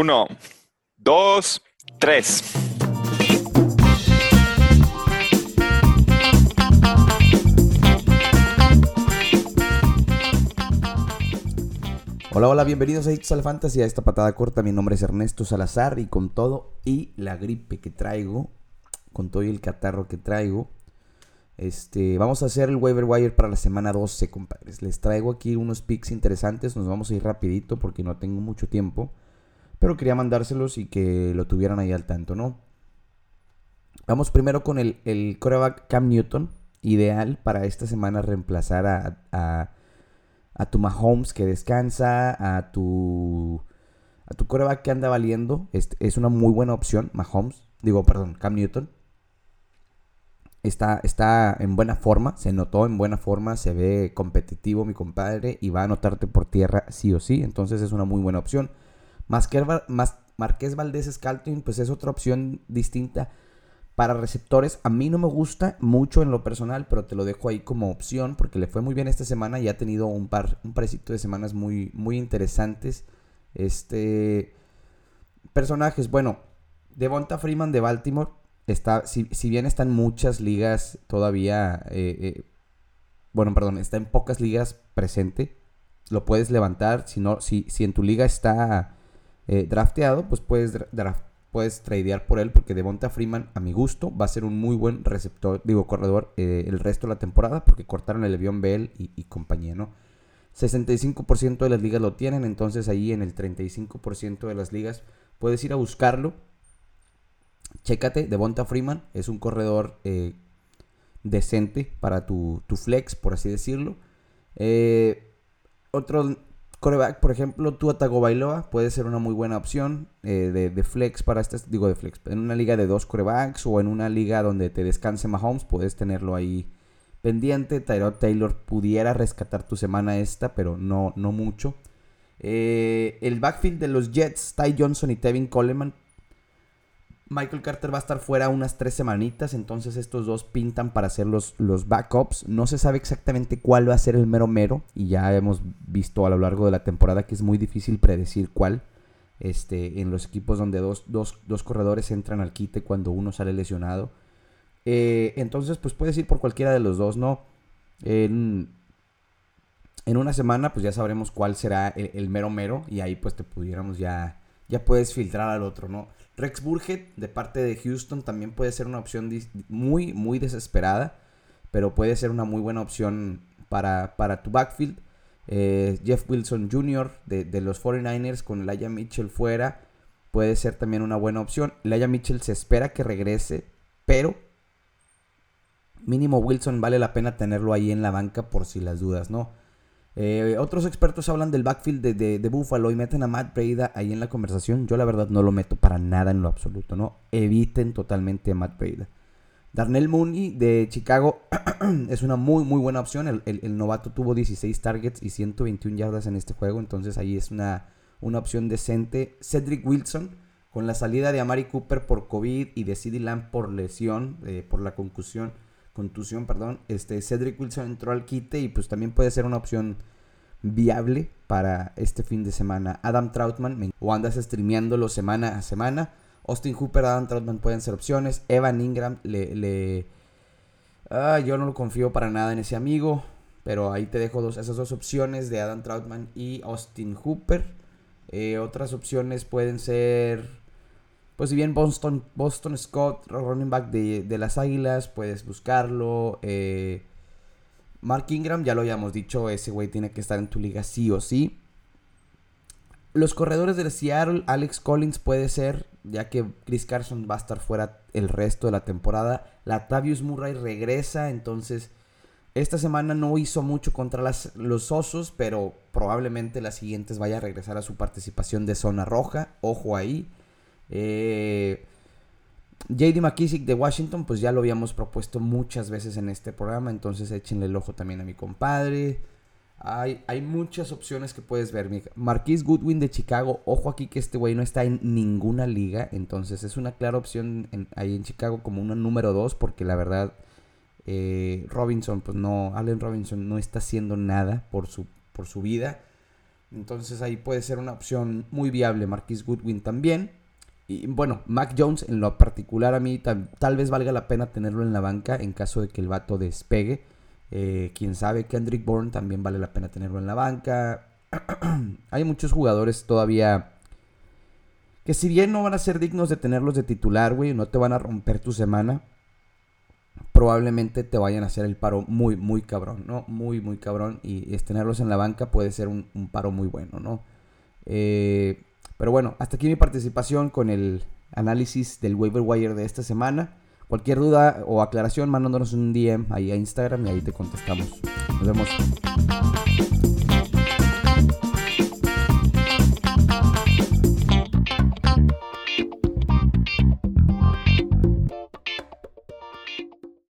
Uno, dos, tres. Hola, hola, bienvenidos a Hits al Fantasy, a esta patada corta. Mi nombre es Ernesto Salazar y con todo y la gripe que traigo, con todo y el catarro que traigo, este, vamos a hacer el waiver wire para la semana 12, compadres. Les traigo aquí unos picks interesantes, nos vamos a ir rapidito porque no tengo mucho tiempo, pero quería mandárselos y que lo tuvieran ahí al tanto, ¿no? Vamos primero con el, el coreback Cam Newton, ideal para esta semana reemplazar a, a a tu Mahomes que descansa, a tu a tu coreback que anda valiendo, es, es una muy buena opción, Mahomes, digo, perdón, Cam Newton. Está, está en buena forma, se notó en buena forma, se ve competitivo mi compadre y va a anotarte por tierra sí o sí, entonces es una muy buena opción. Marqués Valdés Scalting, pues es otra opción distinta para receptores, a mí no me gusta mucho en lo personal, pero te lo dejo ahí como opción porque le fue muy bien esta semana y ha tenido un par, un parecito de semanas muy, muy interesantes. Este personajes, bueno, Devonta Freeman de Baltimore está, si, bien está en muchas ligas todavía, eh, eh, bueno, perdón, está en pocas ligas presente, lo puedes levantar. Si no, si, si en tu liga está eh, drafteado, pues puedes puedes tradear por él porque Devonta Freeman, a mi gusto, va a ser un muy buen receptor, digo, corredor eh, el resto de la temporada porque cortaron el avión Bell y, compañía, ¿no? 65% de las ligas lo tienen, entonces ahí en el 35% de las ligas puedes ir a buscarlo. Chécate, Devonta Freeman es un corredor eh, decente para tu, tu, flex, por así decirlo. Eh, otro Coreback, por ejemplo, Tua Tagovailoa puede ser una muy buena opción eh, de, flex para este, digo de flex, en una liga de dos corebacks o en una liga donde te descanse Mahomes, puedes tenerlo ahí pendiente. Tyrod Taylor pudiera rescatar tu semana esta, pero no, no mucho. Eh, el backfield de los Jets, Ty Johnson y Tevin Coleman Michael Carter va a estar fuera unas tres semanitas, entonces estos dos pintan para hacer los, backups. No se sabe exactamente cuál va a ser el mero mero y ya hemos visto a lo largo de la temporada que es muy difícil predecir cuál. Este, en los equipos donde dos, corredores entran al quite cuando uno sale lesionado. Eh, entonces, pues puedes ir por cualquiera de los dos, ¿no? En, una semana, pues ya sabremos cuál será el, el mero mero y ahí pues te pudiéramos ya, ya puedes filtrar al otro, ¿no? Rex Burhead de parte de Houston también puede ser una opción muy, muy desesperada, pero puede ser una muy buena opción para, para tu backfield. Eh, Jeff Wilson Jr. De, los 49ers con Laia Mitchell fuera puede ser también una buena opción. Laia Mitchell se espera que regrese, pero mínimo Wilson vale la pena tenerlo ahí en la banca por si las dudas, ¿no? Eh, otros expertos hablan del backfield de, Buffalo y meten a Matt Breda ahí en la conversación. Yo la verdad no lo meto para nada en lo absoluto, ¿no? Eviten totalmente a Matt Breda. Darnell Mooney de Chicago es una muy muy buena opción. El, novato tuvo 16 targets y 121 yardas en este juego, entonces ahí es una, una opción decente. Cedric Wilson con la salida de Amari Cooper por COVID y de CeeDee Lamb por lesión, eh, por la concusión contusión, perdón, este Cedric Wilson entró al quite y pues también puede ser una opción viable para este fin de semana. Adam Troutman, o andas streameándolo semana a semana. Austin Hooper, Adam Troutman pueden ser opciones. Evan Ingram, le. Ah, yo no lo confío para nada en ese amigo. Pero ahí te dejo dos, esas dos opciones de Adam Troutman y Austin Hooper. Eh, otras opciones pueden ser pues si bien Boston, Boston Scott, running back de, las Águilas, puedes buscarlo. Eh, Mark Ingram, ya lo habíamos dicho, ese güey tiene que estar en tu liga sí o sí. Los corredores de Seattle, Alex Collins puede ser, ya que Chris Carson va a estar fuera el resto de la temporada. Latavius Murray regresa, entonces esta semana no hizo mucho contra las, los Osos, pero probablemente las siguientes vaya a regresar a su participación de zona roja. Ojo ahí. Eh, JD McKissick de Washington, pues ya lo habíamos propuesto muchas veces en este programa, entonces échenle el ojo también a mi compadre. Hay, hay muchas opciones que puedes ver. Marquise Goodwin de Chicago, ojo aquí que este güey no está en ninguna liga, entonces es una clara opción ahí en Chicago como una número 2, porque la verdad eh, Robinson, pues no, Allen Robinson no está haciendo nada por su, por su vida. Entonces ahí puede ser una opción muy viable. Marquis Goodwin también. Y bueno, Mac Jones en lo particular a mí tal, vez valga la pena tenerlo en la banca en caso de que el vato despegue. Eh, quién sabe, Kendrick Bourne también vale la pena tenerlo en la banca. Hay muchos jugadores todavía que si bien no van a ser dignos de tenerlos de titular, güey, no te van a romper tu semana, probablemente te vayan a hacer el paro muy, muy cabrón, ¿no? Muy, muy cabrón. Y es tenerlos en la banca puede ser un, paro muy bueno, ¿no? Eh, pero bueno, hasta aquí mi participación con el análisis del waiver wire de esta semana. Cualquier duda o aclaración, mandándonos un DM ahí a Instagram y ahí te contestamos. Nos vemos.